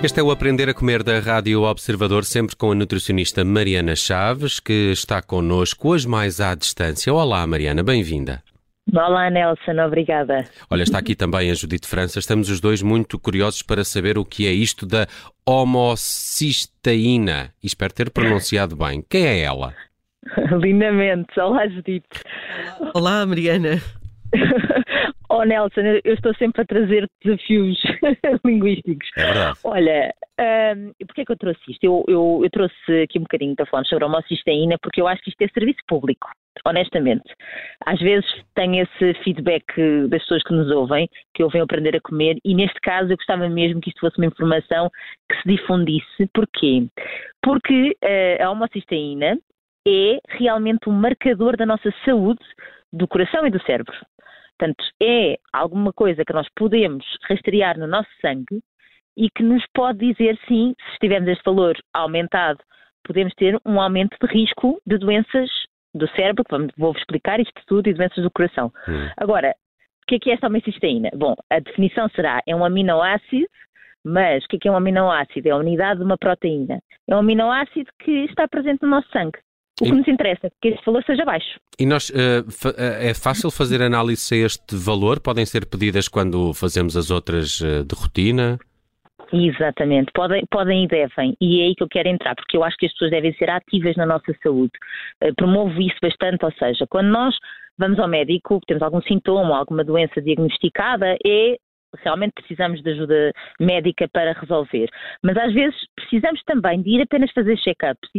Este é o Aprender a Comer da Rádio Observador, sempre com a nutricionista Mariana Chaves, que está connosco hoje mais à distância. Olá, Mariana, bem-vinda. Olá, Nelson, obrigada. Olha, está aqui também a Judite França. Estamos os dois muito curiosos para saber o que é isto da homocisteína. Espero ter pronunciado bem. Quem é ela? Lindamente. Olá, Judite. Olá, Mariana. Oh Nelson, eu estou sempre a trazer desafios linguísticos. É verdade. Olha, um, porquê é que eu trouxe isto? Eu, eu, eu trouxe aqui um bocadinho para falar sobre a homocisteína porque eu acho que isto é serviço público, honestamente. Às vezes tenho esse feedback das pessoas que nos ouvem, que ouvem aprender a comer, e neste caso eu gostava mesmo que isto fosse uma informação que se difundisse. Porquê? Porque uh, a homocisteína é realmente um marcador da nossa saúde do coração e do cérebro. Portanto, é alguma coisa que nós podemos rastrear no nosso sangue e que nos pode dizer, sim, se tivermos este valor aumentado, podemos ter um aumento de risco de doenças do cérebro, que vou-vos explicar isto tudo, e doenças do coração. Hum. Agora, o que é que é esta homocisteína? Bom, a definição será, é um aminoácido, mas o que é que é um aminoácido? É a unidade de uma proteína. É um aminoácido que está presente no nosso sangue. O que e... nos interessa é que este valor seja baixo. E nós, uh, é fácil fazer análise a este valor? Podem ser pedidas quando fazemos as outras uh, de rotina? Exatamente, podem, podem e devem, e é aí que eu quero entrar, porque eu acho que as pessoas devem ser ativas na nossa saúde. Promovo isso bastante, ou seja, quando nós vamos ao médico, temos algum sintoma, alguma doença diagnosticada, é realmente precisamos de ajuda médica para resolver. Mas às vezes precisamos também de ir apenas fazer check-ups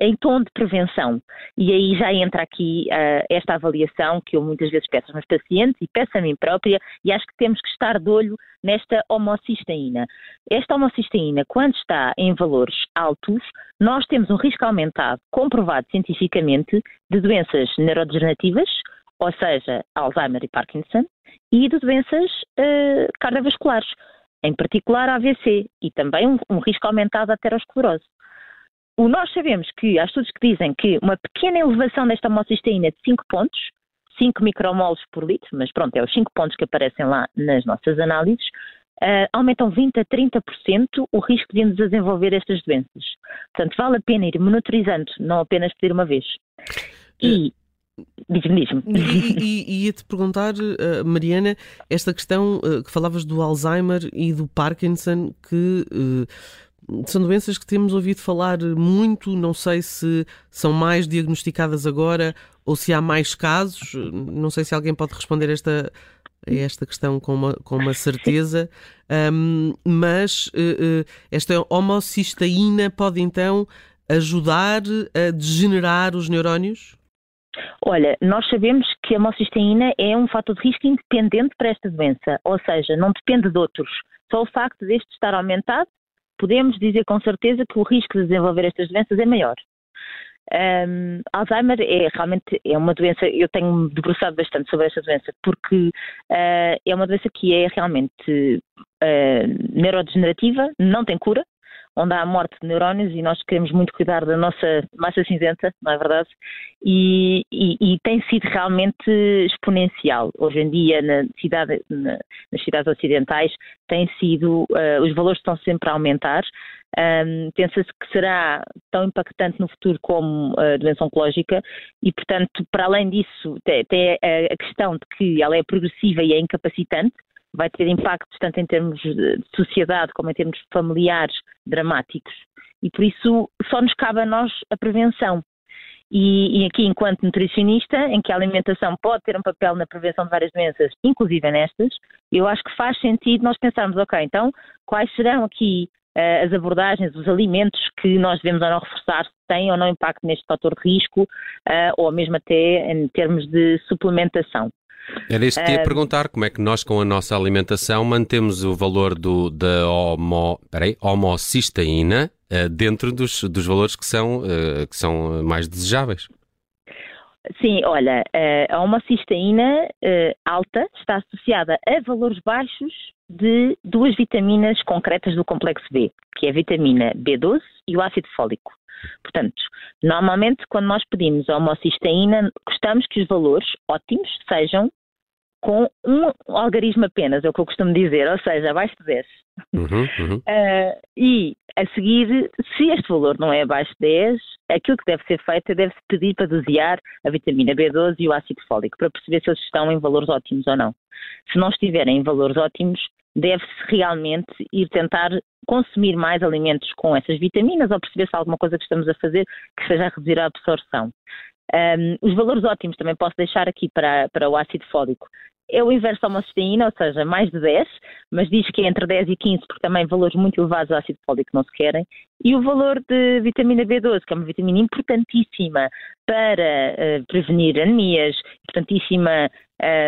em tom de prevenção. E aí já entra aqui uh, esta avaliação que eu muitas vezes peço aos meus pacientes e peço a mim própria, e acho que temos que estar de olho nesta homocisteína. Esta homocisteína, quando está em valores altos, nós temos um risco aumentado, comprovado cientificamente, de doenças neurodegenerativas, ou seja, Alzheimer e Parkinson, e de doenças uh, cardiovasculares, em particular AVC, e também um, um risco aumentado da aterosclerose. O, nós sabemos que há estudos que dizem que uma pequena elevação desta homocisteína de 5 pontos, 5 micromoles por litro, mas pronto, é os 5 pontos que aparecem lá nas nossas análises, uh, aumentam 20 a 30% o risco de desenvolver estas doenças. Portanto, vale a pena ir monitorizando, não apenas pedir uma vez. E Diz-me, diz-me. E, e, ia-te perguntar, uh, Mariana, esta questão uh, que falavas do Alzheimer e do Parkinson, que são doenças que temos ouvido falar muito, não sei se são mais diagnosticadas agora ou se há mais casos, não sei se alguém pode responder esta, esta questão com uma, com uma certeza, um, mas esta homocisteína pode então ajudar a degenerar os neurónios? Olha, nós sabemos que a homocisteína é um fator de risco independente para esta doença, ou seja, não depende de outros. Só o facto deste estar aumentado, podemos dizer com certeza que o risco de desenvolver estas doenças é maior. Um, Alzheimer é realmente é uma doença, eu tenho debruçado bastante sobre esta doença, porque uh, é uma doença que é realmente uh, neurodegenerativa, não tem cura, onde há morte de neurónios e nós queremos muito cuidar da nossa massa cinzenta, não é verdade? E, e, e tem sido realmente exponencial. Hoje em dia, na cidade, na, nas cidades ocidentais, tem sido, uh, os valores estão sempre a aumentar. Um, Pensa-se que será tão impactante no futuro como a doença oncológica e, portanto, para além disso, tem, tem a questão de que ela é progressiva e é incapacitante, vai ter impactos tanto em termos de sociedade como em termos familiares dramáticos. E por isso só nos cabe a nós a prevenção. E, e, aqui, enquanto nutricionista, em que a alimentação pode ter um papel na prevenção de várias doenças, inclusive nestas, eu acho que faz sentido nós pensarmos, ok, então, quais serão aqui uh, as abordagens, os alimentos que nós devemos ou não reforçar, se têm ou não impacto neste fator de risco, uh, ou mesmo até em termos de suplementação. Era isso que ia perguntar, como é que nós com a nossa alimentação mantemos o valor do, da homo, peraí, homocisteína uh, dentro dos, dos valores que são, uh, que são mais desejáveis? Sim, olha, eh, a homocisteína alta está associada a valores baixos de duas vitaminas concretas do complexo B, que é a vitamina B12 e o ácido fólico. Portanto, normalmente quando nós pedimos a homocisteína, gostamos que os valores ótimos sejam com um algarismo apenas, é o que eu costumo dizer, ou seja, abaixo de 10. Uhum, uhum. Uh, e a seguir, se este valor não é abaixo de 10, aquilo que deve ser feito é deve-se pedir para dosear a vitamina B12 e o ácido fólico para perceber se eles estão em valores ótimos ou não. Se não estiverem em valores ótimos, deve-se realmente ir tentar consumir mais alimentos com essas vitaminas ou perceber se há alguma coisa que estamos a fazer que esteja a reduzir a absorção. Um, os valores ótimos também posso deixar aqui para, para o ácido fólico. É o inverso da homocisteína, ou seja, mais de 10, mas diz que é entre 10 e 15, porque também valores muito elevados de ácido fólico não se querem. E o valor de vitamina B12, que é uma vitamina importantíssima para uh, prevenir anemias, importantíssima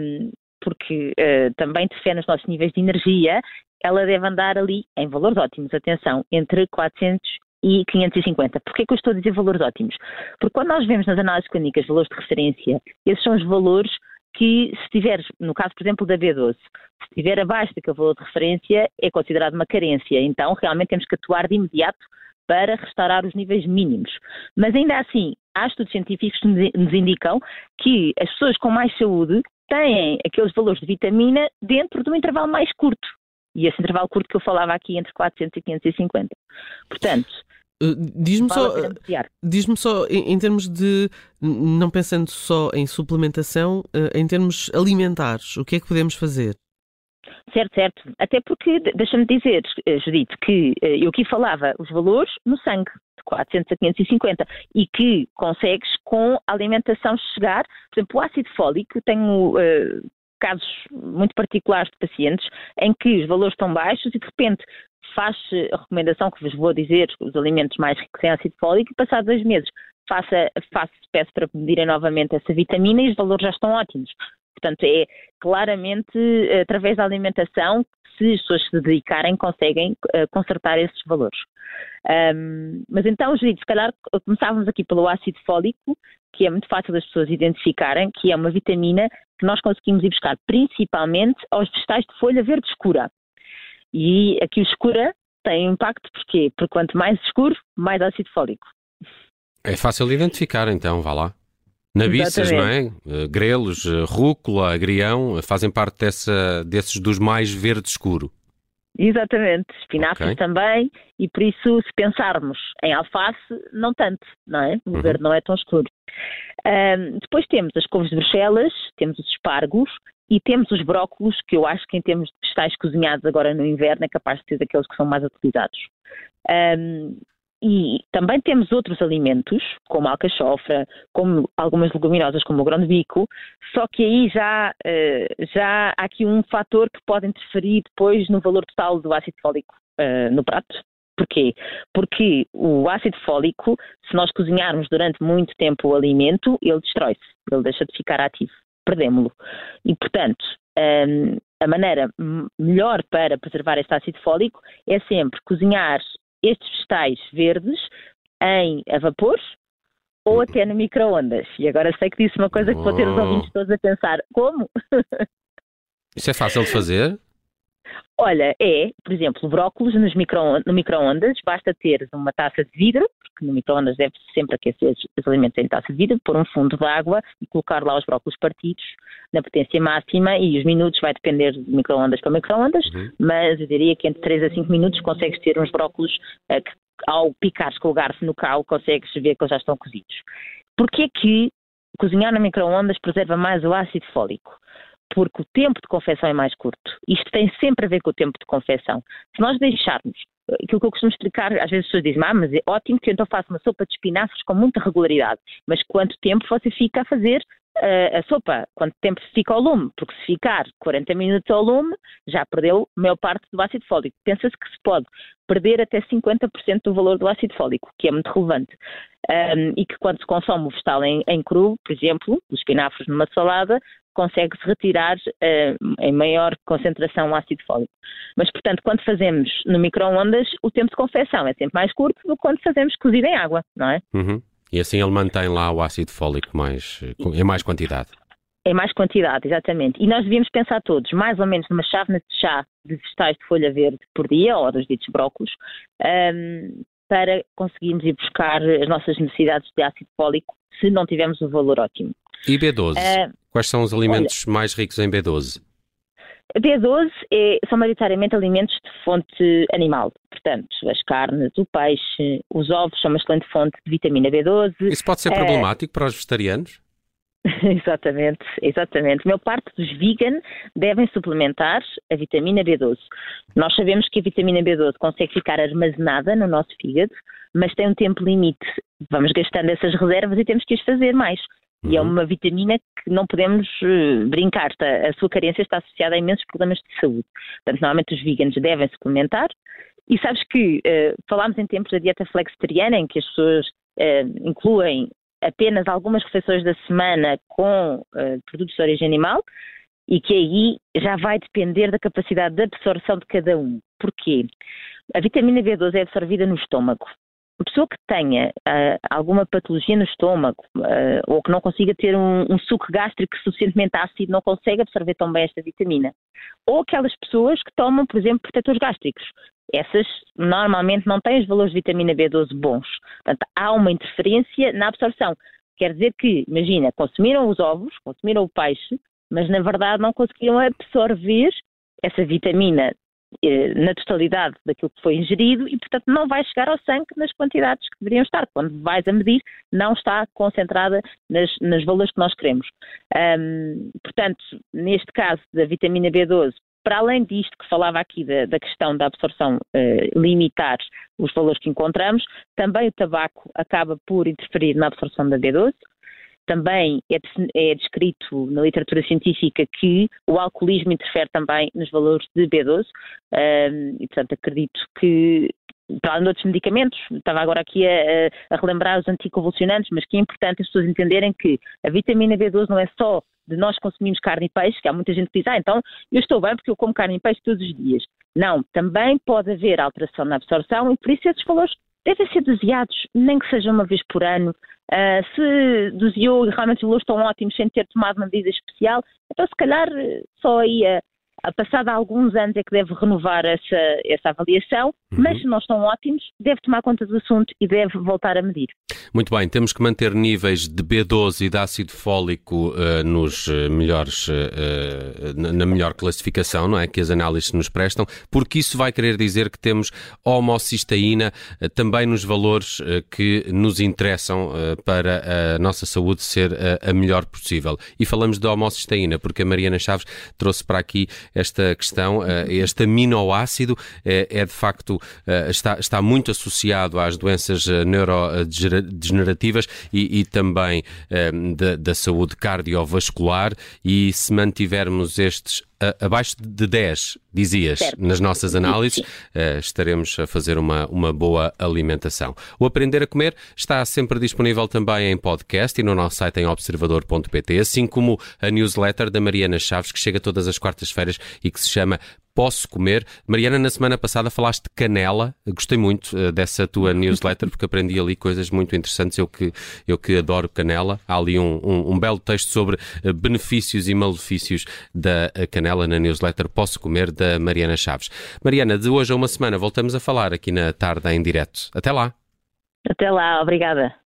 um, porque uh, também interfere nos nossos níveis de energia, ela deve andar ali em valores ótimos, atenção, entre 400 e 550. Porquê que eu estou a dizer valores ótimos? Porque quando nós vemos nas análises clínicas valores de referência, esses são os valores que, se estiver, no caso, por exemplo, da B12, se estiver abaixo daquele valor de referência, é considerado uma carência. Então, realmente temos que atuar de imediato para restaurar os níveis mínimos. Mas ainda assim, há estudos científicos que nos indicam que as pessoas com mais saúde têm aqueles valores de vitamina dentro de um intervalo mais curto. E esse intervalo curto que eu falava aqui entre 400 e 550. Portanto, Uh, Diz-me só, diz só em, em, termos de, não pensando só em suplementação, uh, em termos alimentares, o que é que podemos fazer? Certo, certo. Até porque, deixa-me dizer, eh, Judite, que eu aqui falava os valores no sangue, de 400 a 550, e que consegues com a alimentação chegar, por exemplo, o ácido fólico, tenho casos muito particulares de pacientes em que os valores estão baixos e de repente faz a recomendação que vos vou dizer, os alimentos mais ricos em ácido fólico, e passados dois meses faça, faça, peço para medirem novamente essa vitamina e os valores já estão ótimos. Portanto, é claramente através da alimentação se as pessoas se dedicarem, conseguem uh, consertar esses valores. Um, mas então, Júlio, se calhar começávamos aqui pelo ácido fólico, que é muito fácil das pessoas identificarem, que é uma vitamina que nós conseguimos ir buscar principalmente aos vegetais de folha verde escura. E aqui o escura tem impacto porquê? Porque quanto mais escuro, mais ácido fólico. É fácil de identificar então, vá lá. Nabiças, não é? Eh, grelos, eh, rúcula, agrião, fazem parte dessa, desses dos mais verde escuro. Exatamente, espinafres okay. também, e por isso, se pensarmos em alface, não tanto, não é? O uhum. verde não é tão escuro. Um, depois temos as couves de Bruxelas, temos os espargos e temos os brócolos, que eu acho que em termos de vegetais cozinhados agora no inverno é capaz de ser daqueles que são mais utilizados. Um, e também temos outros alimentos, como a alcachofra, como algumas leguminosas, como o grão de bico, só que aí já, eh, já há aqui um fator que pode interferir depois no valor total do ácido fólico eh, no prato. Porquê? Porque o ácido fólico, se nós cozinharmos durante muito tempo o alimento, ele destrói-se, ele deixa de ficar ativo, perdemos-lo. E, portanto, ehm, a maneira melhor para preservar este ácido fólico é sempre cozinhar estes vegetais verdes em a vapor ou até no micro-ondas. E agora sei que disse uma coisa que vou ter os ouvintes todos a pensar: como? Isso é fácil de fazer? Olha, é, por exemplo, brócolos nos micro, no micro-ondas, basta ter uma taça de vidro, porque no micro-ondas deve sempre aquecer os alimentos em taça de vidro, pôr um fundo de água e colocar lá os brócolos partidos na potência máxima e os minutos vai depender de micro-ondas para micro-ondas, uhum. mas eu diria que entre 3 a 5 minutos consegues ter uns brócolos uh, que ao picares com o garfo no cal consegues ver que eles já estão cozidos. Porquê que cozinhar no micro-ondas preserva mais o ácido fólico? porque o tempo de confecção é mais curto. Isto tem sempre a ver com o tempo de confecção. Se nós deixarmos, aquilo que eu costumo explicar, às vezes as pessoas dizem, ah, mas é ótimo que eu então faço uma sopa de espinafres com muita regularidade, mas quanto tempo você fica a fazer a sopa? Quanto tempo fica ao lume? Porque se ficar 40 minutos ao lume, já perdeu a maior parte do ácido fólico. Pensa-se que se pode perder até 50% do valor do ácido fólico, que é muito relevante. Um, e que quando se consome o vegetal em, em cru, por exemplo, os espinafres numa salada, consegue-se retirar uh, em maior concentração o ácido fólico. Mas, portanto, quando fazemos no micro-ondas, o tempo de confecção é sempre mais curto do que quando fazemos cozido em água, não é? Uhum. E assim ele mantém lá o ácido fólico mais, em mais quantidade. Em mais quantidade, exatamente. E nós devíamos pensar todos, mais ou menos numa chávena de chá de vegetais de folha verde por dia, ou dos ditos brócolos, um, para conseguirmos ir buscar as nossas necessidades de ácido fólico se não tivermos o valor ótimo. E B12? Uh, Quais são os alimentos Olha, mais ricos em B12? B12 é, são maioritariamente alimentos de fonte animal. Portanto, as carnes, o peixe, os ovos são uma excelente fonte de vitamina B12. Isso pode ser é... problemático para os vegetarianos? exatamente, exatamente. A maior parte dos vegan devem suplementar a vitamina B12. Nós sabemos que a vitamina B12 consegue ficar armazenada no nosso fígado, mas tem um tempo limite. Vamos gastando essas reservas e temos que as fazer mais. E é uhum. uma vitamina que não podemos uh, brincar. Está, a sua carência está associada a imensos problemas de saúde. Portanto, normalmente os veganos devem suplementar. E sabes que uh, falámos em tempos da dieta flexitariana, em que as pessoas uh, incluem apenas algumas refeições da semana com produtos de origem animal e que aí já vai depender da capacidade de absorção de cada um. Porquê? A vitamina B12 é absorvida no estômago uma pessoa que tenha uh, alguma patologia no estômago uh, ou que não consiga ter um, um, suco gástrico suficientemente ácido não consegue absorver tão bem esta vitamina. Ou aquelas pessoas que tomam, por exemplo, protetores gástricos. Essas normalmente não têm os valores de vitamina B12 bons. Portanto, há uma interferência na absorção. Quer dizer que, imagina, consumiram os ovos, consumiram o peixe, mas na verdade não conseguiram absorver essa vitamina na totalidade daquilo que foi ingerido e, portanto, não vai chegar ao sangue nas quantidades que deveriam estar. Quando vais a medir, não está concentrada nas, nos valores que nós queremos. Um, portanto, neste caso da vitamina B12, para além disto que falava aqui da, da questão da absorção uh, limitar os valores que encontramos, também o tabaco acaba por interferir na absorção da B12 também é, é, descrito na literatura científica que o alcoolismo interfere também nos valores de B12 um, e, portanto, acredito que para além de outros medicamentos, estava agora aqui a, a, relembrar os anticonvulsionantes, mas que é importante as pessoas entenderem que a vitamina B12 não é só de nós consumirmos carne e peixe, que há muita gente que diz, ah, então eu estou bem porque eu como carne e peixe todos os dias. Não, também pode haver alteração na absorção e por isso esses valores devem ser doseados, nem que seja uma vez por ano. Uh, se doseou e realmente os valores estão ótimos sem ter tomado uma medida especial, então se calhar só aí a passado alguns anos é que deve renovar essa, essa avaliação, uhum. mas se não estão ótimos, deve tomar conta do assunto e deve voltar a medir. Muito bem, temos que manter níveis de B12 e de ácido fólico uh, nos eh, melhores, uh, na melhor classificação, não é? Que as análises nos prestam, porque isso vai querer dizer que temos homocisteína uh, também nos valores que nos interessam para a nossa saúde ser a melhor possível. E falamos de homocisteína porque a Mariana Chaves trouxe para aqui esta questão. Eh, este aminoácido é, é de facto eh, está, está muito associado às doenças neurodegenerativas e, e também da, da saúde cardiovascular e se mantivermos estes abaixo de 10, dizias, certo. nas nossas análises, uh, estaremos a fazer uma, uma boa alimentação. O Aprender a Comer está sempre disponível também em podcast e no nosso site em observador.pt, assim como a newsletter da Mariana Chaves, que chega todas as quartas-feiras e que se chama posso comer. Mariana, na semana passada falaste de canela. Gostei muito uh, dessa tua newsletter porque aprendi ali coisas muito interessantes. Eu que, eu que adoro canela. Há ali um, um, um belo texto sobre uh, benefícios e malefícios da uh, canela na newsletter Posso Comer da Mariana Chaves. Mariana, de hoje a uma semana voltamos a falar aqui na tarde em direto. Até lá. Até lá, obrigada.